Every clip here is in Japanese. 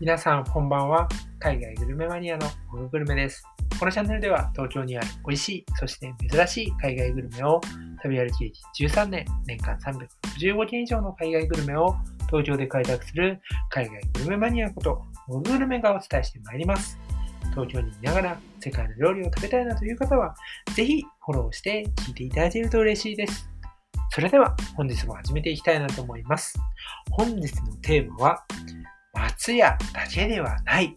皆さん、こんばんは。海外グルメマニアのオググルメです。このチャンネルでは、東京にある美味しい、そして珍しい海外グルメを旅歩き歴13年、年間365件以上の海外グルメを東京で開拓する海外グルメマニアことオググルメがお伝えしてまいります。東京にいながら世界の料理を食べたいなという方は、ぜひフォローして聞いていただけると嬉しいです。それでは本日も始めていきたいなと思います。本日のテーマは、松屋だけではない、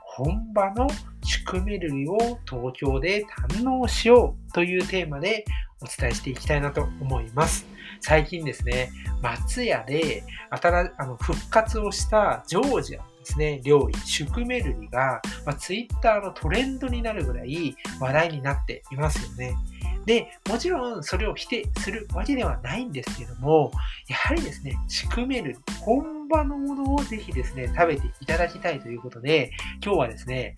本場の宿命類を東京で堪能しようというテーマでお伝えしていきたいなと思います。最近ですね、松屋で新あの復活をしたジョージアですね、料理、シュクメルリが、まあ、ツイッターのトレンドになるぐらい話題になっていますよね。で、もちろんそれを否定するわけではないんですけども、やはりですね、シュクメルリ、本場のものをぜひですね、食べていただきたいということで、今日はですね、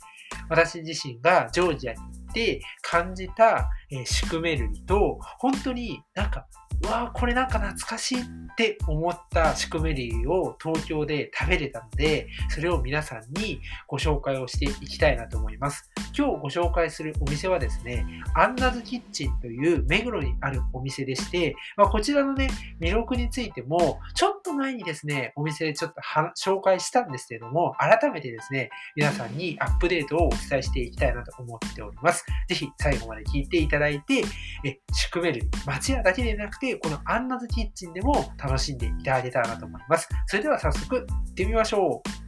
私自身がジョージアに行って感じた、えー、シュクメルリと、本当になんかわーこれなんか懐かしいって思ったシクメリーを東京で食べれたので、それを皆さんにご紹介をしていきたいなと思います。今日ご紹介するお店はですね、アンナズキッチンという目黒にあるお店でして、まあ、こちらのね、魅力についても、ちょっと前にですね、お店でちょっと紹介したんですけれども、改めてですね、皆さんにアップデートをお伝えしていきたいなと思っております。ぜひ最後まで聞いていただいて、え、シクメル、町屋だけでなくて、このアンナズキッチンでも楽しんでいただけたらなと思います。それでは早速行ってみましょう。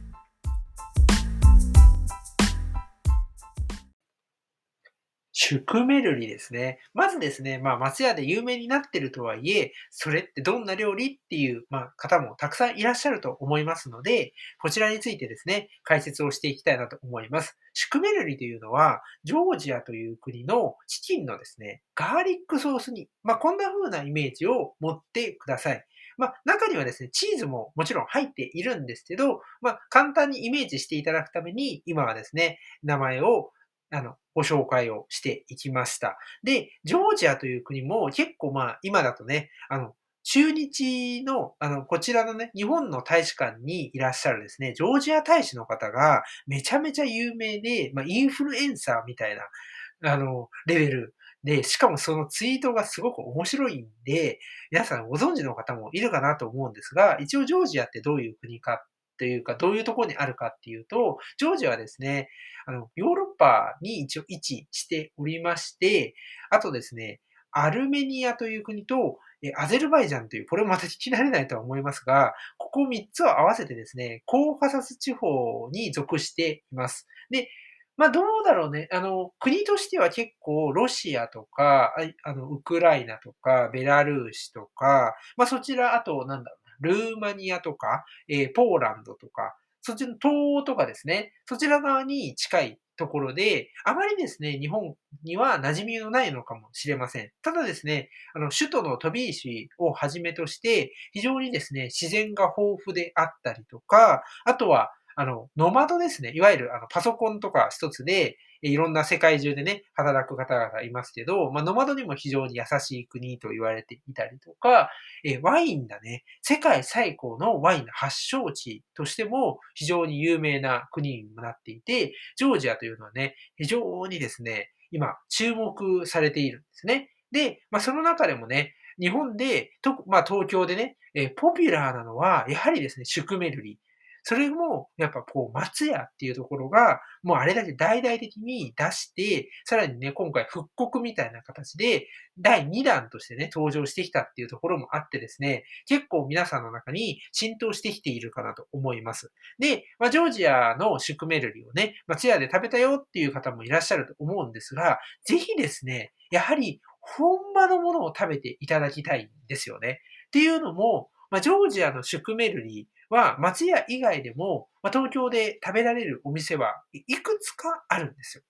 シュクメルリですね。まずですね、まあ、松屋で有名になってるとはいえ、それってどんな料理っていう、まあ、方もたくさんいらっしゃると思いますので、こちらについてですね、解説をしていきたいなと思います。シュクメルリというのは、ジョージアという国のチキンのですね、ガーリックソースに、まあ、こんな風なイメージを持ってください。まあ、中にはですね、チーズももちろん入っているんですけど、まあ、簡単にイメージしていただくために、今はですね、名前をあの、ご紹介をしていきました。で、ジョージアという国も結構まあ、今だとね、あの、中日の、あの、こちらのね、日本の大使館にいらっしゃるですね、ジョージア大使の方がめちゃめちゃ有名で、まあ、インフルエンサーみたいな、あの、レベルで、しかもそのツイートがすごく面白いんで、皆さんご存知の方もいるかなと思うんですが、一応ジョージアってどういう国かというか、どういうところにあるかっていうと、ジョージアはですね、あの、ヨーロッパに一応位置しておりまして、あとですね、アルメニアという国と、アゼルバイジャンという、これもまた聞き慣れないとは思いますが、ここ3つを合わせてですね、コーカサス地方に属しています。で、まあどうだろうね。あの、国としては結構ロシアとか、あの、ウクライナとか、ベラルーシとか、まあそちら、あと、なんだろルーマニアとか、えー、ポーランドとか、そっちの東欧とかですね、そちら側に近いところで、あまりですね、日本には馴染みのないのかもしれません。ただですね、あの、首都の飛び石をはじめとして、非常にですね、自然が豊富であったりとか、あとは、あの、ノマドですね。いわゆる、あの、パソコンとか一つで、いろんな世界中でね、働く方々いますけど、まあ、ノマドにも非常に優しい国と言われていたりとか、えワインだね、世界最高のワインの発祥地としても非常に有名な国にもなっていて、ジョージアというのはね、非常にですね、今注目されているんですね。で、まあ、その中でもね、日本で、とまあ、東京でね、えポピュラーなのは、やはりですね、シュクメルリ。それも、やっぱこう、松屋っていうところが、もうあれだけ大々的に出して、さらにね、今回復刻みたいな形で、第2弾としてね、登場してきたっていうところもあってですね、結構皆さんの中に浸透してきているかなと思います。で、まあ、ジョージアのシュクメルリをね、松屋で食べたよっていう方もいらっしゃると思うんですが、ぜひですね、やはり本場のものを食べていただきたいんですよね。っていうのも、まあ、ジョージアのシュクメルリは、松屋以外でも、まあ、東京で食べられるお店はいくつかあるんですよ。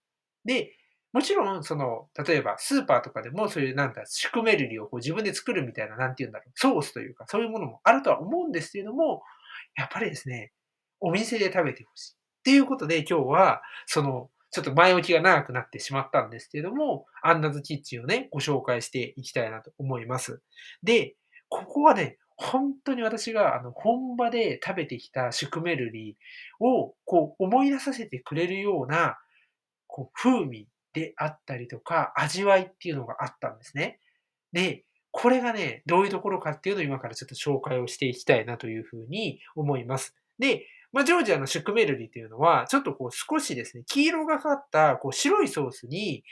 で、もちろん、その、例えばスーパーとかでもそういうなんだ、シュクメルリをこう自分で作るみたいな、なんて言うんだろう、ソースというか、そういうものもあるとは思うんですけれども、やっぱりですね、お店で食べてほしい。っていうことで今日は、その、ちょっと前置きが長くなってしまったんですけれども、アンナズキッチンをね、ご紹介していきたいなと思います。で、ここはね、ほんとに私が、あの、本場で食べてきたシュクメルリを、こう、思い出させてくれるような、こう、風味であったりとか、味わいっていうのがあったんですね。で、これがね、どういうところかっていうのを今からちょっと紹介をしていきたいなというふうに思います。で、まあ、ジョージアのシュクメルリっていうのは、ちょっとこう少しですね、黄色がかったこう白いソースに、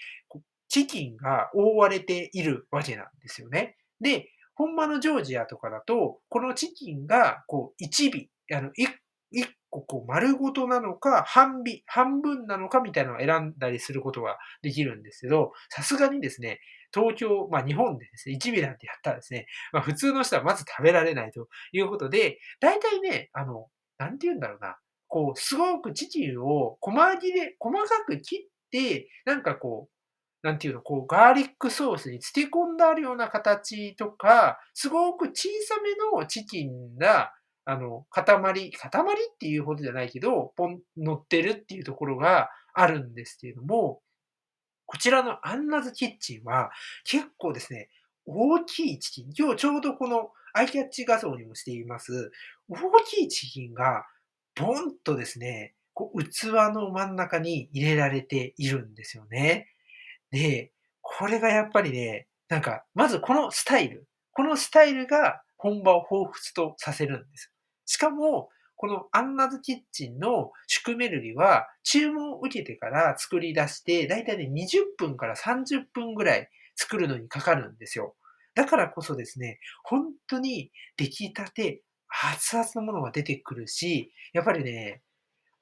チキンが覆われているわけなんですよね。で、本場のジョージアとかだと、このチキンがこう1尾、あの、1個こう丸ごとなのか、半尾、半分なのかみたいなのを選んだりすることができるんですけど、さすがにですね、東京、まあ日本でですね、1尾なんてやったらですね、まあ普通の人はまず食べられないということで、大体ね、あの、なんて言うんだろうな。こう、すごくチキンを細切れ、細かく切って、なんかこう、なんていうの、こう、ガーリックソースに漬け込んであるような形とか、すごく小さめのチキンが、あの、塊、塊っていうほどじゃないけど、ポン、乗ってるっていうところがあるんですけれども、こちらのアンナズキッチンは結構ですね、大きいチキン、今日ちょうどこのアイキャッチ画像にもしています、大きいチキンが、ボンとですね、こう器の真ん中に入れられているんですよね。で、これがやっぱりね、なんか、まずこのスタイル。このスタイルが本場を彷彿とさせるんです。しかも、このアンナズキッチンのシュクメルリは注文を受けてから作り出して、だいたいね20分から30分ぐらい作るのにかかるんですよ。だからこそですね、本当に出来たて、熱々のものが出てくるし、やっぱりね、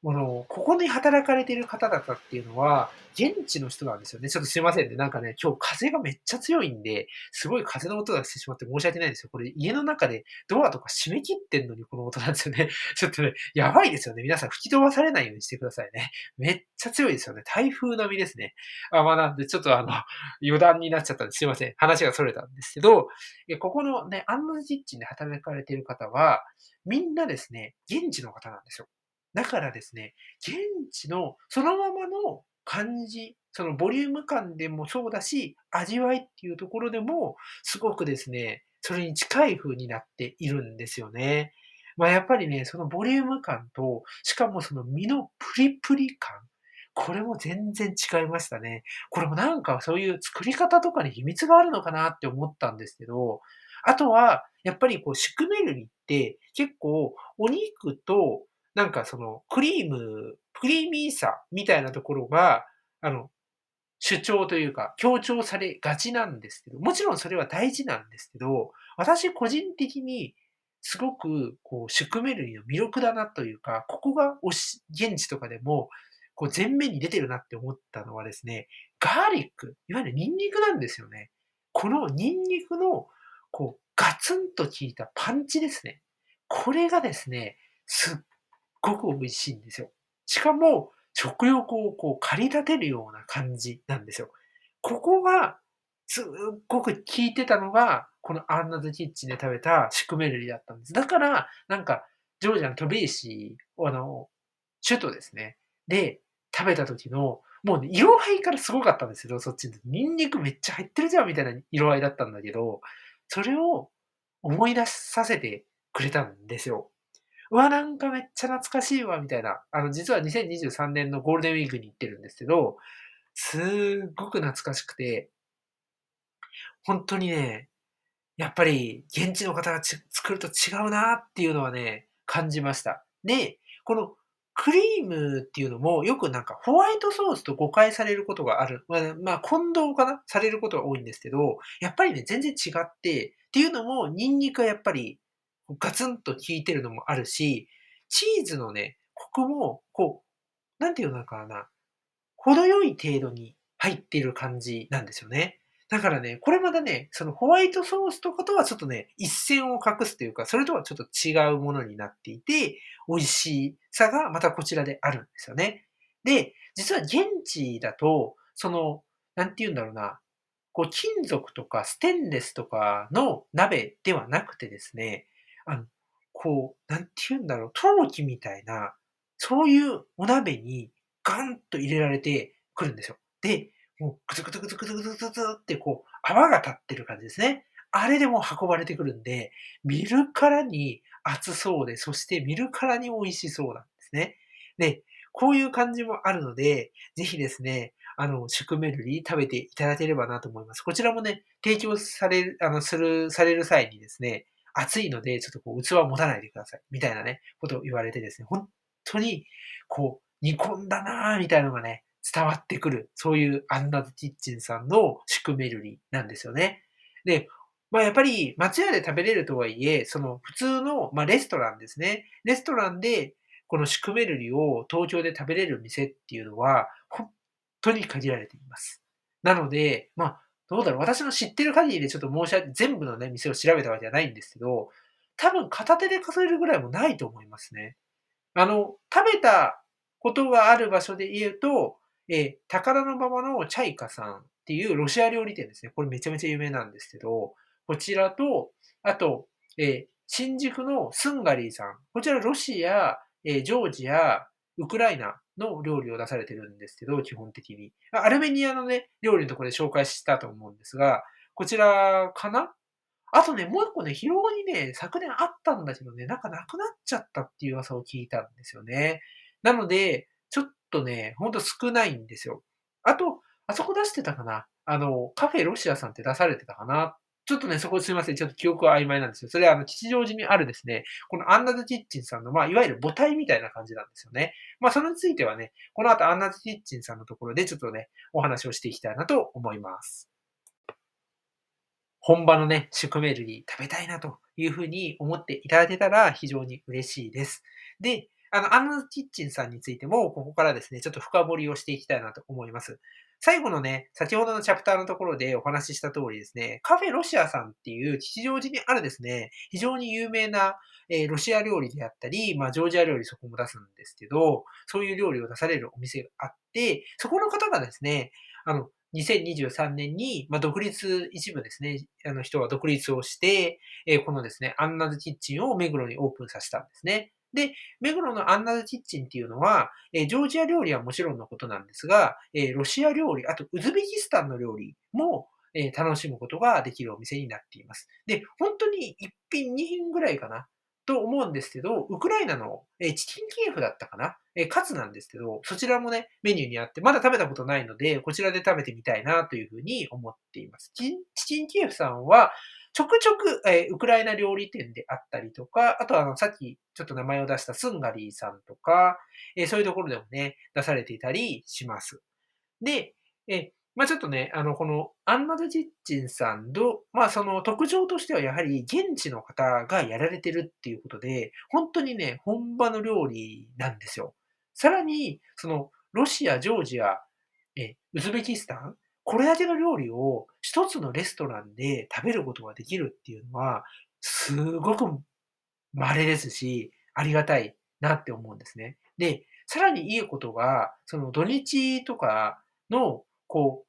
この、ここに働かれている方々っていうのは、現地の人なんですよね。ちょっとすいませんね。なんかね、今日風がめっちゃ強いんで、すごい風の音がしてしまって申し訳ないんですよ。これ家の中でドアとか閉め切ってんのにこの音なんですよね。ちょっとね、やばいですよね。皆さん吹き飛ばされないようにしてくださいね。めっちゃ強いですよね。台風並みですね。あ、まあなんで、ちょっとあの、余談になっちゃったんですすいません。話が逸れたんですけど、ここのね、アンドキッチンで働かれている方は、みんなですね、現地の方なんですよ。だからですね、現地のそのままの感じ、そのボリューム感でもそうだし、味わいっていうところでも、すごくですね、それに近い風になっているんですよね。まあやっぱりね、そのボリューム感と、しかもその身のプリプリ感、これも全然違いましたね。これもなんかそういう作り方とかに秘密があるのかなって思ったんですけど、あとは、やっぱりこう、シュクメルリって結構お肉となんかそのクリーム、クリーミーさみたいなところが、あの、主張というか強調されがちなんですけど、もちろんそれは大事なんですけど、私個人的にすごくこう、シュクメルリの魅力だなというか、ここがし現地とかでもこう前面に出てるなって思ったのはですね、ガーリック、いわゆるニンニクなんですよね。このニンニクのこうガツンと効いたパンチですね。これがですね、すっごく美味しいんですよ。しかも、食欲をこう駆り立てるような感じなんですよ。ここが、すっごく効いてたのが、この Anna's kitchen で食べたシュクメルリだったんです。だから、なんか、ジョージアのトビリシ、あの、首都ですね。で、食べた時の、もうね、色合いからすごかったんですけど、そっちに。ニンニクめっちゃ入ってるじゃんみたいな色合いだったんだけど、それを思い出させてくれたんですよ。うわ、なんかめっちゃ懐かしいわ、みたいな。あの、実は2023年のゴールデンウィークに行ってるんですけど、すっごく懐かしくて、本当にね、やっぱり現地の方が作ると違うなっていうのはね、感じました。で、このクリームっていうのもよくなんかホワイトソースと誤解されることがある。まあ、まあ、混同かな？されることが多いんですけど、やっぱりね、全然違って、っていうのも、ニンニクはやっぱりガツンと効いてるのもあるし、チーズのね、コクも、こう、なんていうのかな、程よい程度に入っている感じなんですよね。だからね、これまたね、そのホワイトソースとかとはちょっとね、一線を画すというか、それとはちょっと違うものになっていて、美味しさがまたこちらであるんですよね。で、実は現地だと、その、なんて言うんだろうな、こう金属とかステンレスとかの鍋ではなくてですね、あの、こう、なんて言うんだろう、陶器みたいな、そういうお鍋にガンと入れられてくるんですよ。で、もう、ぐつぐつぐつぐつぐつぐつってこう、泡が立ってる感じですね。あれでも運ばれてくるんで、見るからに熱そうで、そして見るからに美味しそうなんですね。で、こういう感じもあるので、ぜひですね、あの、シュクメルリ食べていただければなと思います。こちらもね、提供される、あの、する、される際にですね、熱いので、ちょっとこう、器を持たないでください。みたいなね、ことを言われてですね、本当に、こう、煮込んだなぁ、みたいなのがね、伝わってくる、そういうアンナズキッチンさんのシュクメルリなんですよね。で、まあやっぱり松屋で食べれるとはいえ、その普通の、まあ、レストランですね。レストランでこのシュクメルリを東京で食べれる店っていうのは、本当に限られています。なので、まあ、どうだろう。私の知ってる限りでちょっと申し訳、全部のね、店を調べたわけじゃないんですけど、多分片手で数えるぐらいもないと思いますね。あの、食べたことがある場所で言うと、えー、宝の馬場のチャイカさんっていうロシア料理店ですね。これめちゃめちゃ有名なんですけど、こちらと、あと、えー、新宿のスンガリーさん。こちらロシア、えー、ジョージア、ウクライナの料理を出されてるんですけど、基本的に。アルメニアのね、料理のところで紹介したと思うんですが、こちらかな？あとね、もう一個ね、広場にね、昨年あったんだけどね、なんかなくなっちゃったっていう噂を聞いたんですよね。なので、ちょっとね、ほんと少ないんですよ。あと、あそこ出してたかな？あの、カフェロシアさんって出されてたかな？ちょっとね、そこすいません。ちょっと記憶は曖昧なんですよ。それは、あの、吉祥寺にあるですね、このアンナズキッチンさんの、まあ、いわゆる母体みたいな感じなんですよね。まあ、それについてはね、この後アンナズキッチンさんのところでちょっとね、お話をしていきたいなと思います。本場のね、シュクメルリ食べたいなというふうに思っていただけたら非常に嬉しいです。で、あの、アンナズキッチンさんについても、ここからですね、ちょっと深掘りをしていきたいなと思います。最後のね、先ほどのチャプターのところでお話しした通りですね、カフェロシアさんっていう吉祥寺にあるですね、非常に有名な、えー、ロシア料理であったり、まあ、ジョージア料理そこも出すんですけど、そういう料理を出されるお店があって、そこの方がですね、あの、2023年に、まあ、独立、一部ですね、あの人は独立をして、えー、このですね、アンナズキッチンを目黒にオープンさせたんですね。で、目黒のアンナズキッチンっていうのは、えー、ジョージア料理はもちろんのことなんですが、えー、ロシア料理、あとウズベキスタンの料理も、えー、楽しむことができるお店になっています。で、本当に1品2品ぐらいかなと思うんですけど、ウクライナの、えチキンキエフだったかな、えカツなんですけど、そちらもね、メニューにあって、まだ食べたことないので、こちらで食べてみたいなというふうに思っています。チキンキエフさんは、ちょくちょく、えー、ウクライナ料理店であったりとか、あとはあの、さっきちょっと名前を出したスンガリーさんとか、えー、そういうところでもね、出されていたりします。で、え、まあちょっとね、あの、このアンナド・ジッチンさんの、まあその特徴としてはやはり現地の方がやられてるっていうことで、本当にね、本場の料理なんですよ。さらに、その、ロシア、ジョージア、え、ウズベキスタン、これだけの料理を一つのレストランで食べることができるっていうのは、すごく稀ですし、ありがたいなって思うんですね。で、さらにいいことが、その土日とかの、こ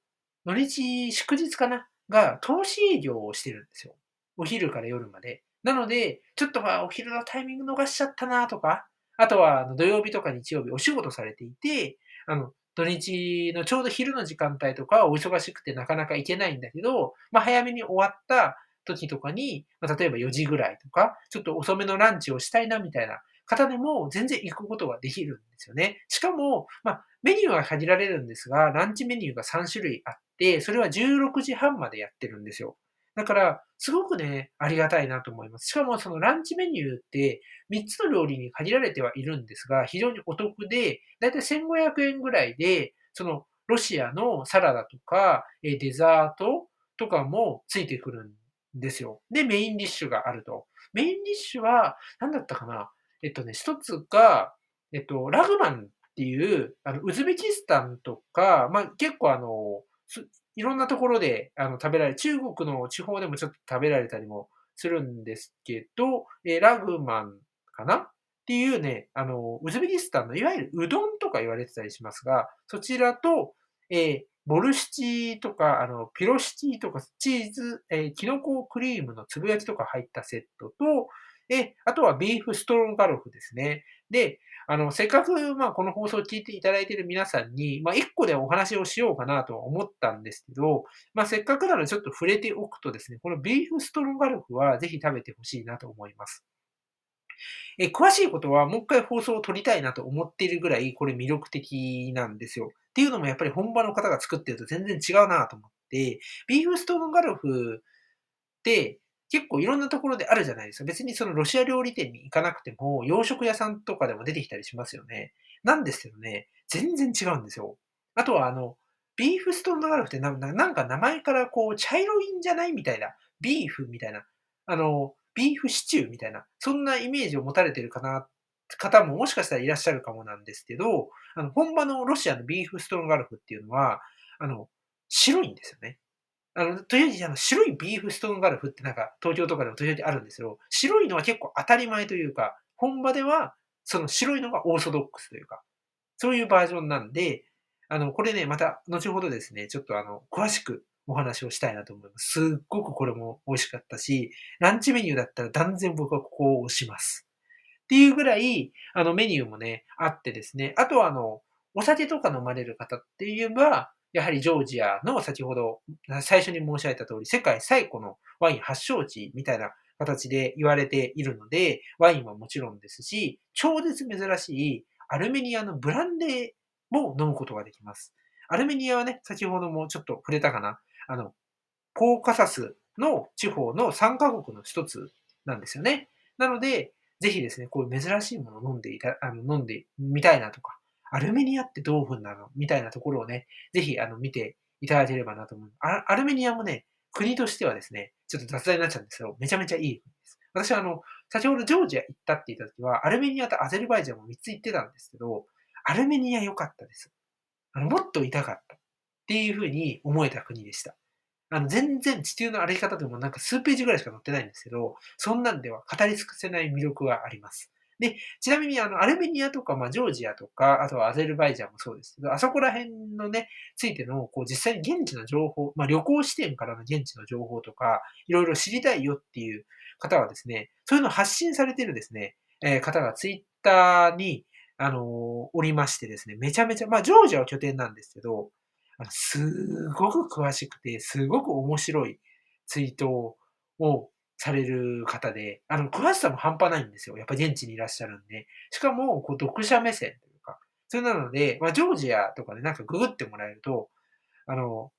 う、土日、祝日かなが投資営業をしてるんですよ。お昼から夜まで。なので、ちょっとまあお昼のタイミング逃しちゃったなとか、あとは土曜日とか日曜日お仕事されていて、あの、土日のちょうど昼の時間帯とかお忙しくてなかなか行けないんだけど、まあ、早めに終わった時とかに、まあ、例えば4時ぐらいとか、ちょっと遅めのランチをしたいなみたいな方でも全然行くことができるんですよね。しかも、まあ、メニューは限られるんですが、ランチメニューが3種類あって、それは16時半までやってるんですよ。だから、すごくね、ありがたいなと思います。しかもそのランチメニューって3つの料理に限られてはいるんですが、非常にお得で、だいたい1500円ぐらいで、そのロシアのサラダとか、デザートとかもついてくるんですよ。で、メインディッシュがあると。メインディッシュは、何だったかな？えっとね、一つが、えっと、ラグマンっていう、あの、ウズベキスタンとか、まあ、結構あの、いろんなところであの食べられ、中国の地方でもちょっと食べられたりもするんですけど、えラグマンかな？っていうね、あの、ウズベキスタンのいわゆるうどんとか言われてたりしますが、そちらと、えー、ボルシチとか、あの、ピロシチとか、チーズ、えー、キノコクリームのつぶ焼きとか入ったセットと、で、あとはビーフストロンガロフですね。で、あの、せっかく、まあ、この放送を聞いていただいている皆さんに、まあ、一個でお話をしようかなと思ったんですけど、まあ、せっかくならちょっと触れておくとですね、このビーフストロンガロフはぜひ食べてほしいなと思います。え詳しいことはもう一回放送を撮りたいなと思っているぐらい、これ魅力的なんですよ。っていうのもやっぱり本場の方が作ってると全然違うなと思って、ビーフストロンガロフって結構いろんなところであるじゃないですか。別にそのロシア料理店に行かなくても、洋食屋さんとかでも出てきたりしますよね。なんですけどね、全然違うんですよ。あとはあの、ビーフストンガルフってなんか名前からこう、茶色いんじゃないみたいな。ビーフみたいな。あの、ビーフシチューみたいな。そんなイメージを持たれてるかな、方ももしかしたらいらっしゃるかもなんですけど、あの、本場のロシアのビーフストロンガルフっていうのは、あの、白いんですよね。あの、とりあえずあの白いビーフストーンガルフってなんか東京とかでも時々あるんですよ。白いのは結構当たり前というか、本場ではその白いのがオーソドックスというか、そういうバージョンなんで、あの、これね、また後ほどですね、ちょっとあの、詳しくお話をしたいなと思います。すっごくこれも美味しかったし、ランチメニューだったら断然僕はここを押します。っていうぐらい、あのメニューもね、あってですね、あとはあの、お酒とか飲まれる方って言えば、やはりジョージアの先ほど最初に申し上げた通り、世界最古のワイン発祥地みたいな形で言われているので、ワインはもちろんですし、超絶珍しいアルメニアのブランデーも飲むことができます。アルメニアはね、先ほどもちょっと触れたかな。あの、コーカサスの地方の3カ国の一つなんですよね。なので、ぜひですね、こういう珍しいものを飲んでいた、あの、飲んでみたいなとか、アルメニアってどういうなの？みたいなところをね、ぜひ、あの、見ていただければなと思う。アルメニアもね、国としてはですね、ちょっと雑談になっちゃうんですけど、めちゃめちゃいい国です。私はあの、先ほどジョージア行ったって言った時は、アルメニアとアゼルバイジャンも3つ行ってたんですけど、アルメニア良かったです。あの、もっと痛かったっていう風に思えた国でした。あの、全然地球の歩き方でもなんか数ページぐらいしか載ってないんですけど、そんなんでは語り尽くせない魅力があります。で、ちなみにあの、アルメニアとか、まあ、ジョージアとか、あとはアゼルバイジャンもそうですけど、あそこら辺のね、ついての、こう、実際に現地の情報、まあ、旅行視点からの現地の情報とか、いろいろ知りたいよっていう方はですね、そういうのを発信されてるですね、えー、方がツイッターに、あのー、おりましてですね、めちゃめちゃ、まあ、ジョージアは拠点なんですけど、あのすごく詳しくて、すごく面白いツイートをされる方で、あの、詳しさも半端ないんですよ。やっぱ現地にいらっしゃるんで。しかも、こう、読者目線というか、それなので、まあ、ジョージアとかでなんかググってもらえると、あの、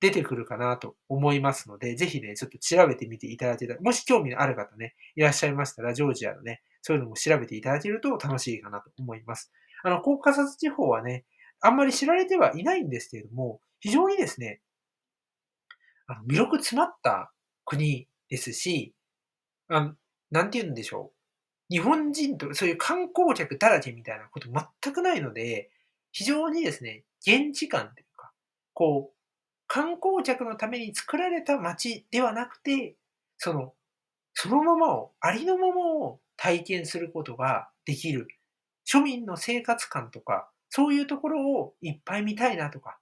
出てくるかなと思いますので、ぜひね、ちょっと調べてみていただいて、もし興味のある方ね、いらっしゃいましたら、ジョージアのね、そういうのも調べていただけると楽しいかなと思います。あの、コーカサス地方はね、あんまり知られてはいないんですけれども、非常にですね、あの魅力詰まった国ですし、あなんて言うんでしょう。日本人と、そういう観光客だらけみたいなこと全くないので、非常にですね、現地感というか、こう、観光客のために作られた街ではなくて、その、そのままを、ありのままを体験することができる。庶民の生活感とか、そういうところをいっぱい見たいなとか、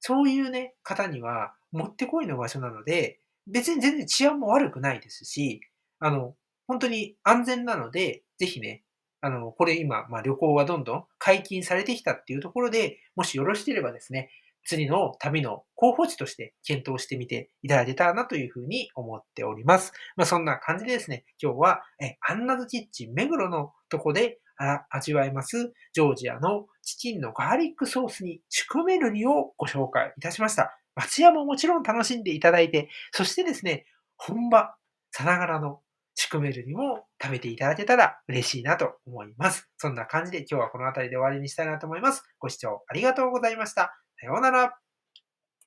そういうね、方にはもってこいの場所なので、別に全然治安も悪くないですし、あの、本当に安全なので、ぜひね、あの、これ今、まあ、旅行がどんどん解禁されてきたっていうところで、もしよろしければですね、次の旅の候補地として検討してみていただけたらなというふうに思っております。まあ、そんな感じでですね、今日は、えアンナズキッチン目黒のとこで味わえます、ジョージアのチキンのガーリックソースにシュクメルリをご紹介いたしました。町屋ももちろん楽しんでいただいて、そしてですね、本場さながらのシクメルにも食べていただけたら嬉しいなと思います。そんな感じで今日はこの辺りで終わりにしたいなと思います。ご視聴ありがとうございました。さようなら。